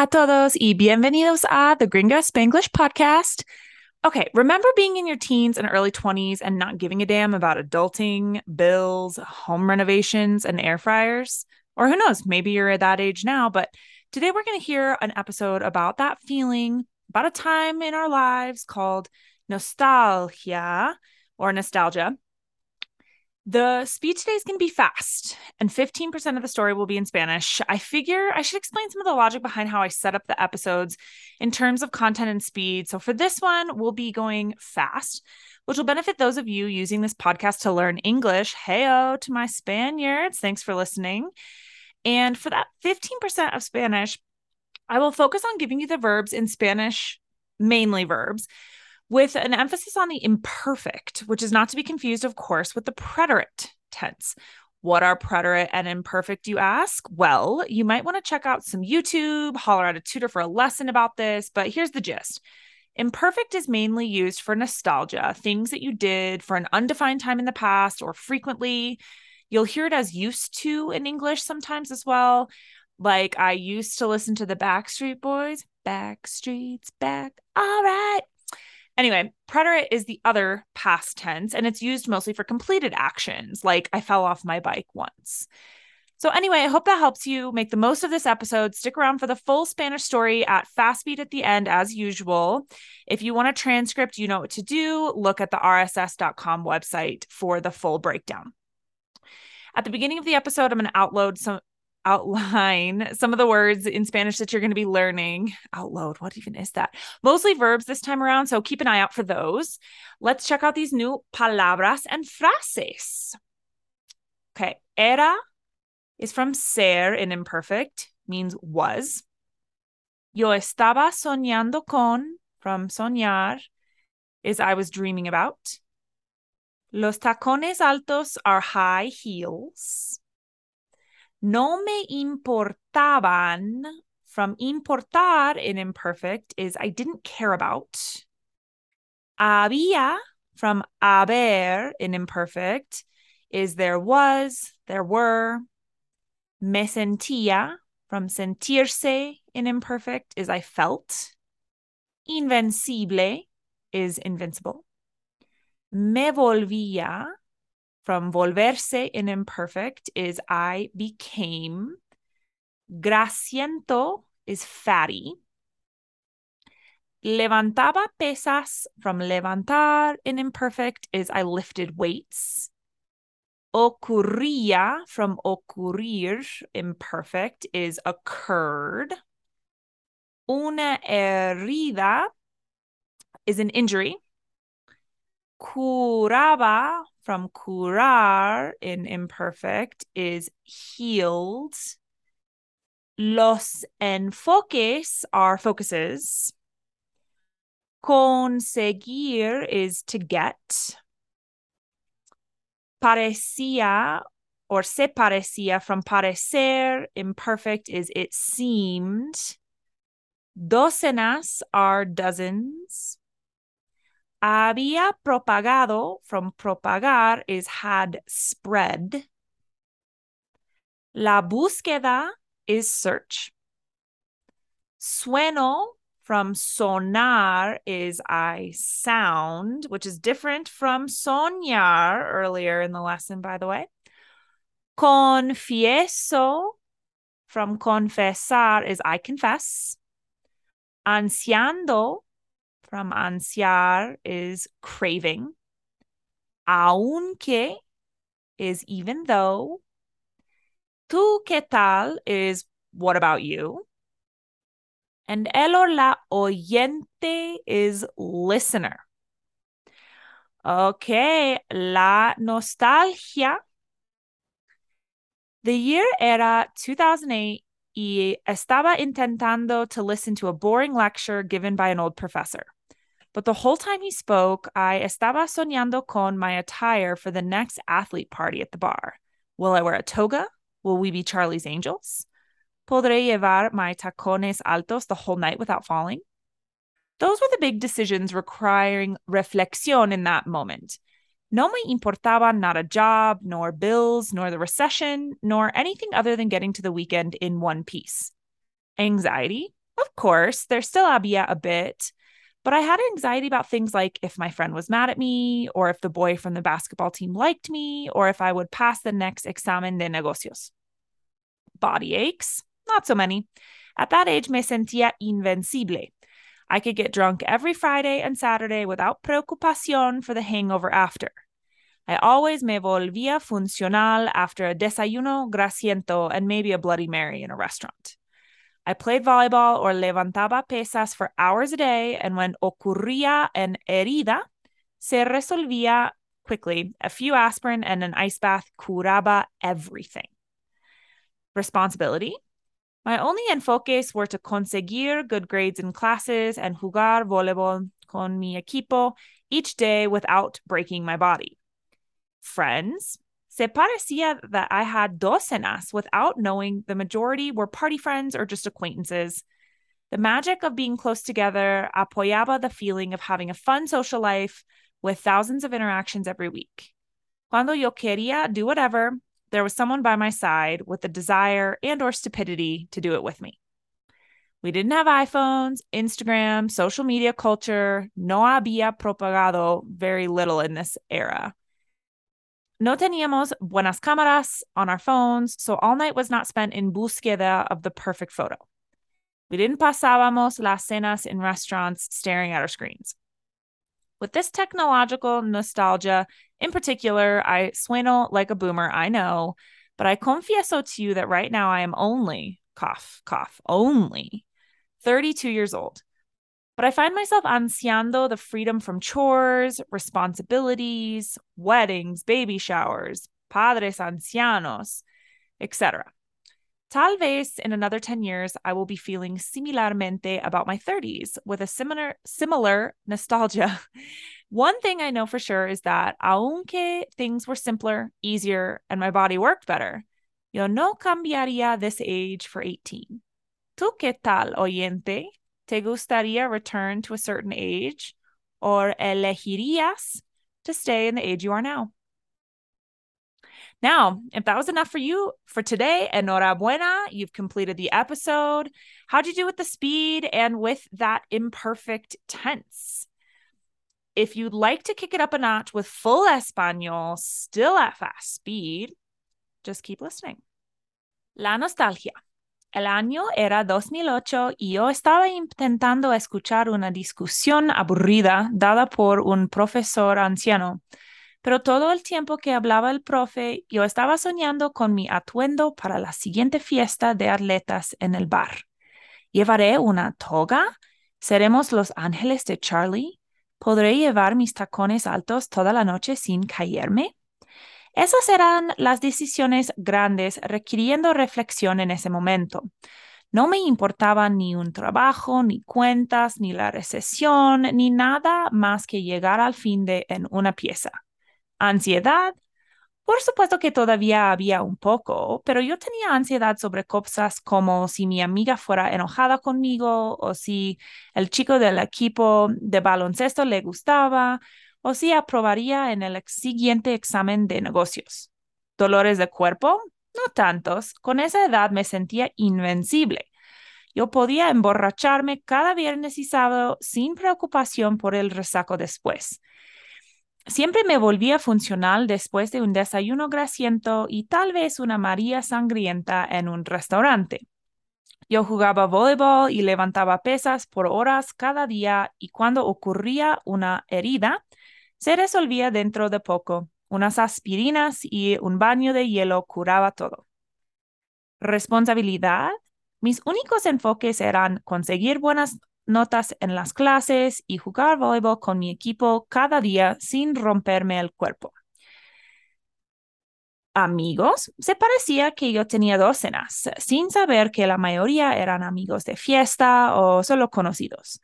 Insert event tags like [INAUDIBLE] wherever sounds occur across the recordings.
Hola a todos y bienvenidos a the Gringa Spanglish podcast. Okay, remember being in your teens and early 20s and not giving a damn about adulting, bills, home renovations, and air fryers? Or who knows, maybe you're at that age now, but today we're going to hear an episode about that feeling, about a time in our lives called nostalgia or nostalgia. The speed today is going to be fast, and 15% of the story will be in Spanish. I figure I should explain some of the logic behind how I set up the episodes in terms of content and speed. So, for this one, we'll be going fast, which will benefit those of you using this podcast to learn English. Heyo to my Spaniards. Thanks for listening. And for that 15% of Spanish, I will focus on giving you the verbs in Spanish, mainly verbs, with an emphasis on the imperfect, which is not to be confused, of course, with the preterite tense. What are preterite and imperfect, you ask? Well, you might want to check out some YouTube, holler at a tutor for a lesson about this, but here's the gist. Imperfect is mainly used for nostalgia, things that you did for an undefined time in the past or frequently. You'll hear it as used to in English sometimes as well. Like I used to listen to the Backstreet Boys. Backstreet's back. All right. Anyway, preterite is the other past tense, and it's used mostly for completed actions, like I fell off my bike once. So, anyway, I hope that helps you make the most of this episode. Stick around for the full Spanish story at fast speed at the end, as usual. If you want a transcript, you know what to do. Look at the rss.com website for the full breakdown. At the beginning of the episode, I'm going to outload some outline some of the words in Spanish that you're going to be learning. Outload, what even is that? Mostly verbs this time around, so keep an eye out for those. Let's check out these new palabras and frases. Okay, era is from ser in imperfect, means was. Yo estaba soñando con, from soñar, is I was dreaming about. Los tacones altos are high heels. No me importaban from importar in imperfect is I didn't care about. Había from haber in imperfect is there was, there were. Me sentía from sentirse in imperfect is I felt. Invencible is invincible. Me volvía from volverse in imperfect is I became. Grasiento is fatty. Levantaba pesas from levantar in imperfect is I lifted weights. Ocurría from ocurrir imperfect is occurred. Una herida is an injury. Curaba from curar in imperfect is healed. Los enfoques are focuses. Conseguir is to get. Parecía or se parecía from parecer, imperfect is it seemed. Docenas are dozens. Había propagado from propagar is had spread. La búsqueda is search. Sueno from sonar is I sound, which is different from soñar earlier in the lesson, by the way. Confieso from confesar is I confess. Ansiando from ansiar is craving. Aunque is even though. Tu qué tal is what about you? And el or la oyente is listener. Okay, la nostalgia. The year era 2008 y estaba intentando to listen to a boring lecture given by an old professor. But the whole time he spoke, I estaba soñando con my attire for the next athlete party at the bar. Will I wear a toga? Will we be Charlie's Angels? ¿Podré llevar my tacones altos the whole night without falling? Those were the big decisions requiring reflexión in that moment. No me importaba not a job, nor bills, nor the recession, nor anything other than getting to the weekend in one piece. Anxiety. Of course, there still había a bit, but I had anxiety about things like if my friend was mad at me, or if the boy from the basketball team liked me, or if I would pass the next examen de negocios. Body aches, not so many. At that age, me sentía invencible. I could get drunk every Friday and Saturday without preocupación for the hangover after. I always me volvía funcional after a desayuno grasiento and maybe a Bloody Mary in a restaurant. I played volleyball or levantaba pesas for hours a day, and when ocurría en herida, se resolvía quickly. A few aspirin and an ice bath curaba everything. Responsibility. My only enfoques were to conseguir good grades in classes and jugar voleibol con mi equipo each day without breaking my body. Friends. Se parecía that I had docenas without knowing the majority were party friends or just acquaintances. The magic of being close together apoyaba the feeling of having a fun social life with thousands of interactions every week. Cuando yo quería do whatever, there was someone by my side with the desire and or stupidity to do it with me. We didn't have iPhones, Instagram, social media culture, no había propagado very little in this era. No teníamos buenas cámaras on our phones, so all night was not spent in búsqueda of the perfect photo. We didn't pasábamos las cenas in restaurants staring at our screens. With this technological nostalgia in particular, I sueno like a boomer, I know, but I confieso to you that right now I am only, cough, cough, only 32 years old. But I find myself ansiando the freedom from chores, responsibilities, weddings, baby showers, padres ancianos, etc. Tal vez in another 10 years, I will be feeling similarmente about my 30s with a similar similar nostalgia. [LAUGHS] One thing I know for sure is that aunque things were simpler, easier, and my body worked better, yo no cambiaría this age for 18. ¿Tú qué tal, oyente? ¿Te gustaría return to a certain age or elegirías to stay in the age you are now? Now, if that was enough for you for today, enhorabuena, you've completed the episode. How'd you do with the speed and with that imperfect tense? If you'd like to kick it up a notch with full Espanol, still at fast speed, just keep listening. La nostalgia. El año era 2008 y yo estaba intentando escuchar una discusión aburrida dada por un profesor anciano. Pero todo el tiempo que hablaba el profe, yo estaba soñando con mi atuendo para la siguiente fiesta de atletas en el bar. ¿Llevaré una toga? ¿Seremos los ángeles de Charlie? ¿Podré llevar mis tacones altos toda la noche sin caerme? Esas eran las decisiones grandes requiriendo reflexión en ese momento. No me importaba ni un trabajo, ni cuentas, ni la recesión, ni nada más que llegar al fin de en una pieza. Ansiedad. Por supuesto que todavía había un poco, pero yo tenía ansiedad sobre cosas como si mi amiga fuera enojada conmigo o si el chico del equipo de baloncesto le gustaba o si aprobaría en el siguiente examen de negocios. Dolores de cuerpo, no tantos. Con esa edad me sentía invencible. Yo podía emborracharme cada viernes y sábado sin preocupación por el resaco después. Siempre me volvía funcional después de un desayuno grasiento y tal vez una María sangrienta en un restaurante. Yo jugaba voleibol y levantaba pesas por horas cada día y cuando ocurría una herida, se resolvía dentro de poco. Unas aspirinas y un baño de hielo curaba todo. Responsabilidad. Mis únicos enfoques eran conseguir buenas notas en las clases y jugar voleibol con mi equipo cada día sin romperme el cuerpo. Amigos, se parecía que yo tenía docenas, sin saber que la mayoría eran amigos de fiesta o solo conocidos.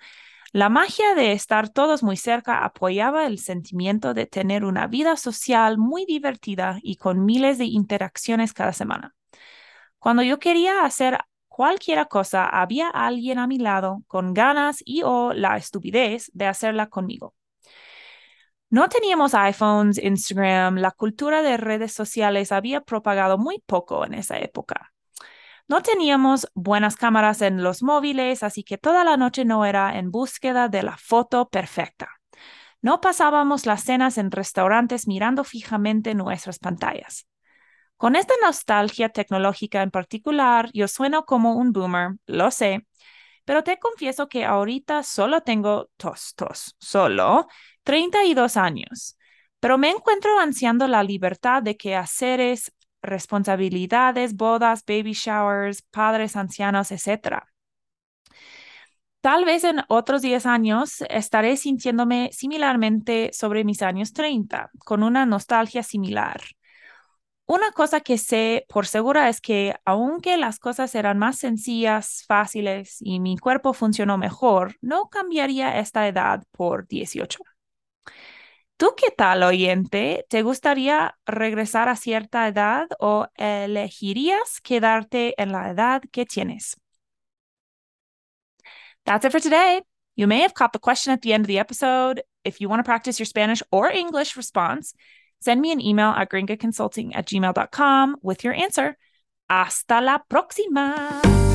La magia de estar todos muy cerca apoyaba el sentimiento de tener una vida social muy divertida y con miles de interacciones cada semana. Cuando yo quería hacer cualquier cosa, había alguien a mi lado con ganas y o la estupidez de hacerla conmigo. No teníamos iPhones, Instagram, la cultura de redes sociales había propagado muy poco en esa época. No teníamos buenas cámaras en los móviles, así que toda la noche no era en búsqueda de la foto perfecta. No pasábamos las cenas en restaurantes mirando fijamente nuestras pantallas. Con esta nostalgia tecnológica en particular, yo sueno como un boomer, lo sé, pero te confieso que ahorita solo tengo tos, tos, solo 32 años, pero me encuentro ansiando la libertad de que haceres, responsabilidades, bodas, baby showers, padres ancianos, etc. Tal vez en otros 10 años estaré sintiéndome similarmente sobre mis años 30, con una nostalgia similar. Una cosa que sé por segura es que aunque las cosas eran más sencillas, fáciles y mi cuerpo funcionó mejor, no cambiaría esta edad por 18. ¿Tú qué tal, oyente? ¿Te gustaría regresar a cierta edad o elegirías quedarte en la edad que tienes? That's it for today. You may have caught the question at the end of the episode. If you want to practice your Spanish or English response, send me an email at gringaconsulting at gmail.com with your answer. Hasta la próxima.